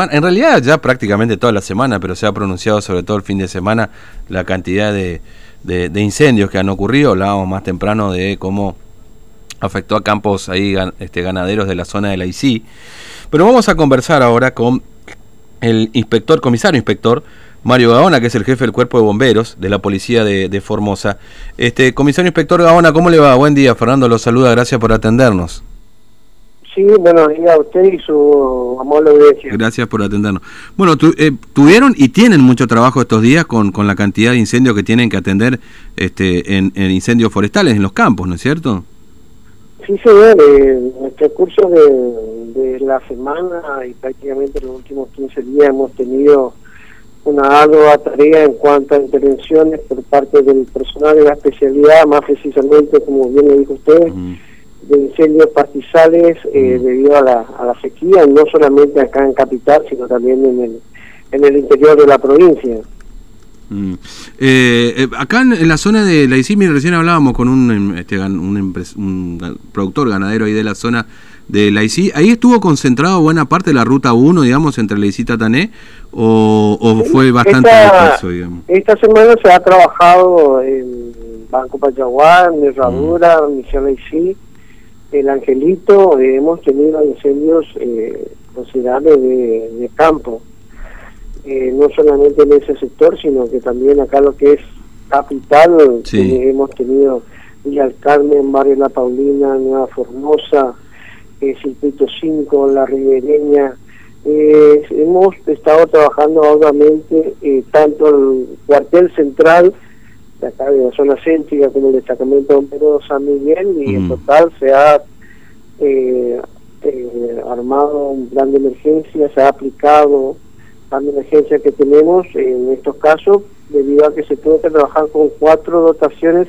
En realidad ya prácticamente toda la semana, pero se ha pronunciado sobre todo el fin de semana la cantidad de, incendios que han ocurrido. Hablábamos más temprano de cómo afectó a campos ahí este, ganaderos de la zona de la ICI. Pero vamos a conversar ahora con el inspector, comisario inspector, Mario Gaona, que es el jefe del cuerpo de bomberos de la policía de, de Formosa. Este, comisario inspector Gaona, ¿cómo le va? Buen día, Fernando lo saluda, gracias por atendernos. Sí, buenos días a usted y su amable audiencia. Gracias por atendernos. Bueno, eh, tuvieron y tienen mucho trabajo estos días con, con la cantidad de incendios que tienen que atender este, en, incendios forestales en los campos, ¿no es cierto? Sí, señor. en el curso de, la semana y prácticamente los últimos 15 días hemos tenido una ardua tarea en cuanto a intervenciones por parte del personal de la especialidad, más precisamente, como bien le dijo usted, de incendios pastizales eh, debido a la, a la sequía, no solamente acá en Capital, sino también en el, en el interior de la provincia. Mm. Eh, eh, acá en, la zona de la ICIMI recién hablábamos con un, em, este, un, productor ganadero ahí de la zona de la ICI. ¿Ahí estuvo concentrado buena parte de la ruta 1, digamos, entre la ICI y Tatané? ¿O, fue bastante esta, Esta semana se ha trabajado en Banco Pachaguán, en Herradura, mm. Misión ICI el Angelito eh, hemos tenido incendios eh, considerables de, campo, eh, no solamente en ese sector, sino que también acá lo que es capital, hemos tenido Villa del Carmen, Barrio La Paulina, Nueva Formosa, Circuito 5, La Ribereña. hemos estado trabajando obviamente tanto el cuartel central, de acá de la zona céntrica como el destacamento bombero San Miguel y en mm. total se ha eh, eh, armado un plan de emergencia, se ha aplicado plan de emergencia que tenemos en estos casos debido a que se tuvo que trabajar con cuatro dotaciones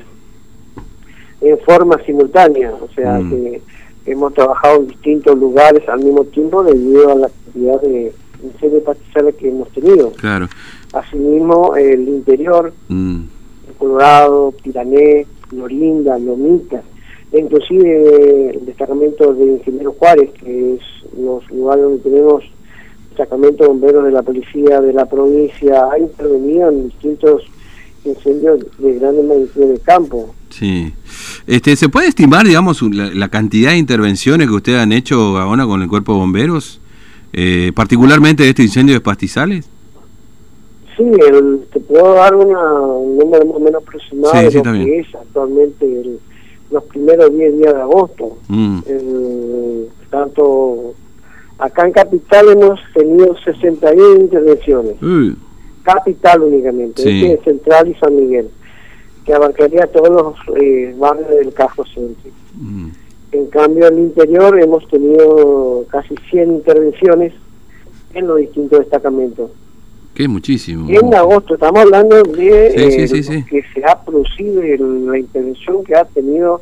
en forma simultánea, o sea mm. que hemos trabajado en distintos lugares al mismo tiempo debido a la cantidad de incendios pastizales que hemos tenido. Claro. Asimismo, el interior, mm. Colorado, Pirané, Lorinda, Lomita, inclusive el destacamento de Ingeniero Juárez, que es los lugares donde tenemos destacamento de bomberos de la policía de la provincia, ha intervenido en distintos incendios de grandes magnitud de campo. Sí. Este, ¿Se puede estimar, digamos, la, cantidad de intervenciones que ustedes han hecho ahora con el cuerpo de bomberos, eh, particularmente de este incendio de pastizales? Sí, el, te puedo dar una, un número más o menos aproximado de lo que es actualmente los primeros 10 días de agosto. Mm. tanto acá en Capital hemos tenido 61 intervenciones. Capital únicamente, sí. Central y San Miguel, que abarcaría todos los eh, barrios del Cajo Centro. Mm. En cambio, en el interior hemos tenido casi 100 intervenciones en los distintos destacamentos. Que es muchísimo. En agosto, estamos hablando de eh, que se ha producido la intervención que ha tenido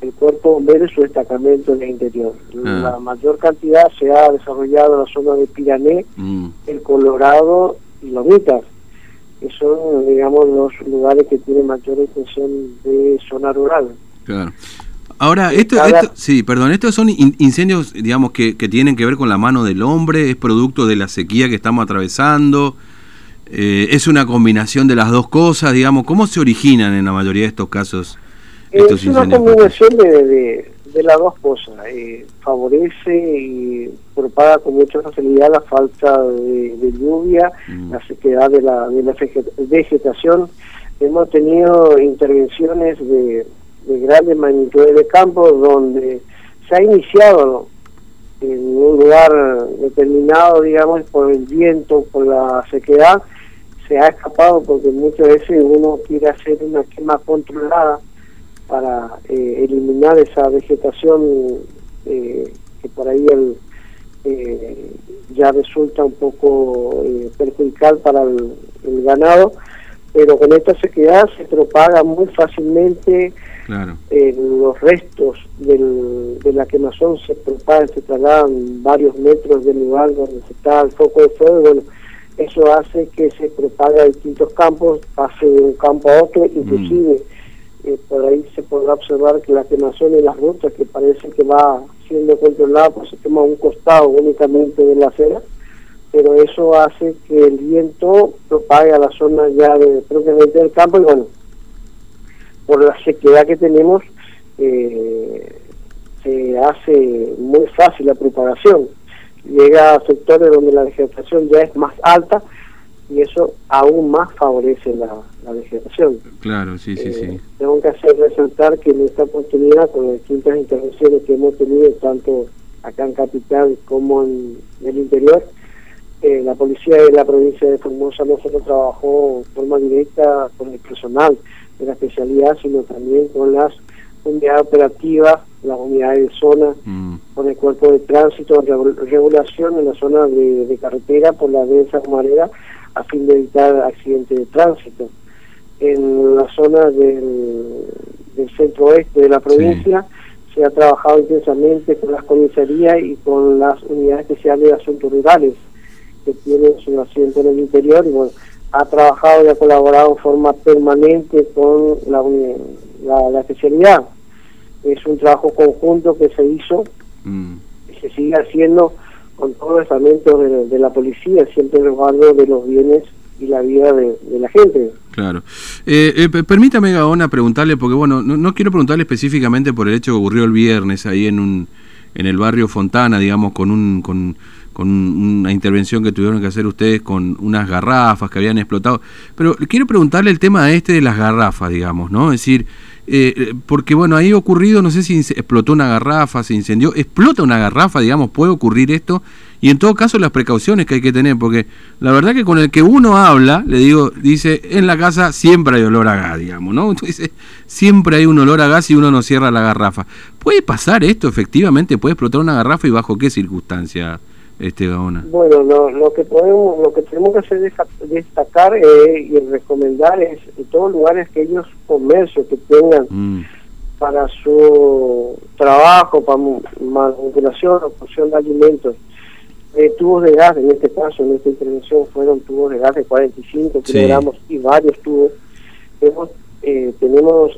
el cuerpo bombero y su destacamento en el interior. Ah. La mayor cantidad se ha desarrollado en la zona de Pirané, mm. el Colorado y Lomitas, que son, digamos, los lugares que tienen mayor extensión de zona rural. Claro. Ahora, esto, sí, perdón, estos son incendios, digamos, que, que, tienen que ver con la mano del hombre, es producto de la sequía que estamos atravesando, eh, es una combinación de las dos cosas, digamos, ¿cómo se originan en la mayoría de estos casos estos Es una combinación de, de, las dos cosas, eh, favorece y propaga con mucha facilidad la falta de, lluvia, mm. la sequedad de la, de la vegetación, hemos tenido intervenciones de de grandes magnitudes de campo donde se ha iniciado en un lugar determinado, digamos, por el viento, por la sequedad, se ha escapado porque muchas veces uno quiere hacer una quema controlada para eh, eliminar esa vegetación eh, que por ahí el, eh, ya resulta un poco perjudicial para el, el ganado, pero con esta sequedad se propaga muy fácilmente Claro. Eh, los restos del, de la quemazón se propagan, se trasladan varios metros del lugar donde está el foco de fuego. Bueno, eso hace que se propague a distintos campos, pase de un campo a otro, mm. inclusive eh, por ahí se podrá observar que la quemazón en las rutas, que parece que va siendo controlada, pues se quema un costado únicamente de la acera, pero eso hace que el viento propague a la zona ya de propiamente del campo y bueno, por la sequedad que tenemos, eh, se hace muy fácil la propagación. Llega a sectores donde la vegetación ya es más alta y eso aún más favorece la, vegetación. Claro, sí, sí, sí. Eh, tengo que hacer resaltar que en esta oportunidad, con las distintas intervenciones que hemos tenido, tanto acá en Capital como en el interior, eh, la policía de la provincia de Formosa no solo trabajó de forma directa con el personal de la especialidad, sino también con las unidades operativas, las unidades de zona, mm. Con el cuerpo de tránsito, regulación en la zona de, carretera por la densa humareda a fin de evitar accidentes de tránsito. En la zona del, centro oeste de la provincia se ha trabajado intensamente con las comisarías y con las unidades especiales de asuntos rurales que tienen su asiento en el interior y bueno, ha trabajado y ha colaborado en forma permanente con la, la, especialidad. Es un trabajo conjunto que se hizo mm. y se sigue haciendo con todos los estamentos de, la policía, siempre resguardo de los bienes y la vida de, la gente. Claro. Eh, eh, permítame, Gaona, preguntarle, porque bueno, no, no, quiero preguntarle específicamente por el hecho que ocurrió el viernes ahí en un en el barrio Fontana, digamos, con un con con una intervención que tuvieron que hacer ustedes con unas garrafas que habían explotado. Pero quiero preguntarle el tema este de las garrafas, digamos, ¿no? Es decir, eh, porque bueno, ahí ha ocurrido, no sé si explotó una garrafa, se incendió, explota una garrafa, digamos, puede ocurrir esto, y en todo caso las precauciones que hay que tener, porque la verdad que con el que uno habla, le digo, dice, en la casa siempre hay olor a gas, digamos, ¿no? Entonces, siempre hay un olor a gas y uno no cierra la garrafa. ¿Puede pasar esto efectivamente? ¿Puede explotar una garrafa y bajo qué circunstancia? Este Bueno, lo, que podemos, lo que tenemos que hacer es destacar eh, y recomendar es en todos lugares que ellos comercios que tengan mm. para su trabajo, para manipulación o producción de alimentos, eh, tubos de gas, en este caso, en esta intervención fueron tubos de gas de 45 kilogramos y varios tubos. Hemos, eh, tenemos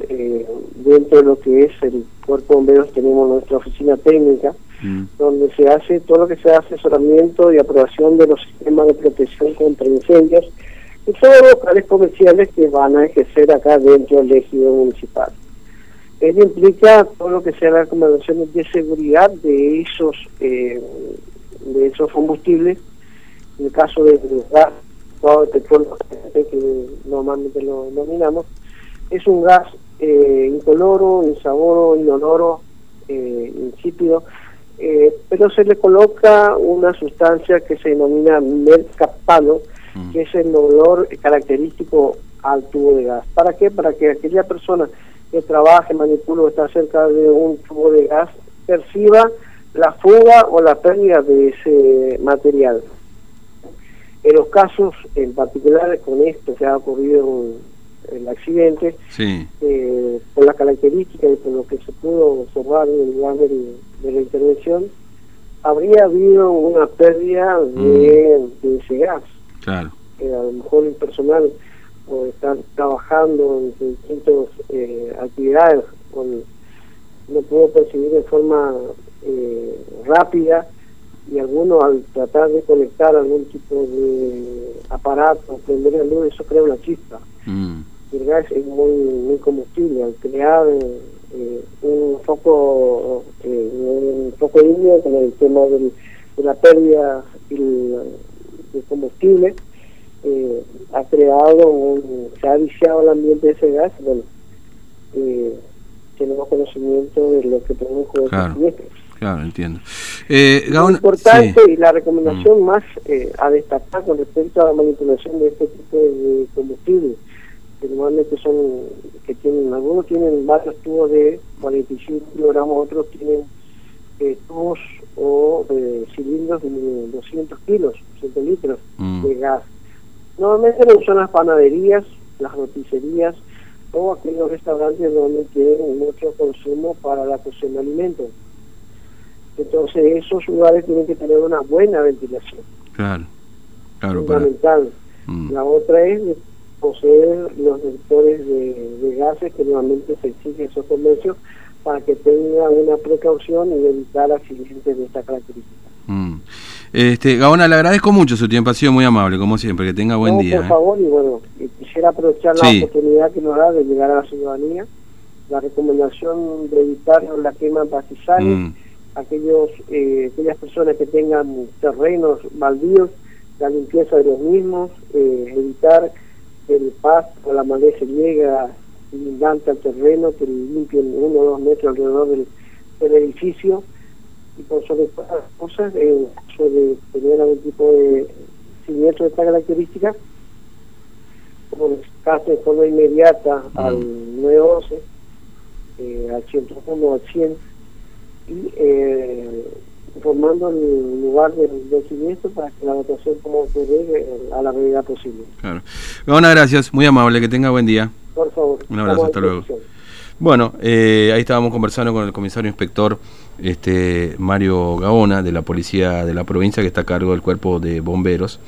dentro de lo que es el cuerpo de bomberos, tenemos nuestra oficina técnica, Mm. donde se hace todo lo que sea asesoramiento y aprobación de los sistemas de protección contra incendios y todos locales comerciales que van a ejercer acá dentro del ejido municipal. Ello implica todo lo que sea las recomendaciones de seguridad de esos eh, de esos combustibles, en el caso de gas, petróleo que normalmente lo denominamos, es un gas eh, incoloro, insaboro, inoloro, eh, insípido, eh, pero se le coloca una sustancia que se denomina mercapano, mm. que es el olor característico al tubo de gas. ¿Para qué? Para que aquella persona que trabaje, manipule o está cerca de un tubo de gas perciba la fuga o la pérdida de ese material. En los casos en particular con esto que ha ocurrido el accidente, eh, por las características y por lo que se pudo observar en el lugar del, de la intervención, habría habido una pérdida de, mm. ese gas. Claro. a lo mejor el personal o están trabajando en distintas eh, actividades, con, no pudo percibir de forma eh, rápida y algunos al tratar de conectar algún tipo de aparato, prender la luz, eso crea una chispa. Mm. El gas es muy, muy combustible, al crear eh, un foco eh, un foco indio con el tema del, de la pérdida de combustible. Eh, ha creado un, se ha viciado el ambiente de ese gas bueno eh, tenemos conocimiento de lo que produjo claro, claro entiendo. Eh, lo importante y la recomendación mm. más a destacar con respecto a la manipulación de este tipo de combustible que normalmente son, tienen, algunos tienen varios tubos de 45 kilogramos, otros tienen eh, tubos o eh, cilindros de 200 kilos, 200 litros mm. de gas. Normalmente lo usan las panaderías, las roticerías o aquellos restaurantes donde tienen mucho consumo para la cocción de alimentos. Entonces esos lugares tienen que tener una buena ventilación. Claro, claro. Fundamental. Mm. La otra es poseer los detectores de, gases que nuevamente se exigen esos comercios para que tengan una precaución y evitar accidentes de esta característica. Mm. Este, Gaona, le agradezco mucho su tiempo, ha sido muy amable, como siempre, que tenga buen día. Por ¿eh? favor, y bueno, quisiera aprovechar la oportunidad que nos da de llegar a la ciudadanía, la recomendación de evitar la quema de pastizales, mm. aquellos, eh, aquellas personas que tengan terrenos baldíos, la limpieza de los mismos, eh, evitar el pasto la maleza llegue inundante al terreno, que limpien uno o dos metros alrededor del, edificio y por sobre todas las cosas, en caso de tener algún tipo de siniestro de esta característica, como caso de forma inmediata al 911, eh, al 101 al 100, y eh, informando el lugar del, siniestro para que la votación como ocurre a la brevedad posible. Claro. Bueno, gracias, muy amable, que tenga buen día. Por favor. Un abrazo, hasta luego. Bueno, eh, ahí estábamos conversando con el comisario inspector este Mario Gaona de la Policía de la Provincia que está a cargo del Cuerpo de Bomberos.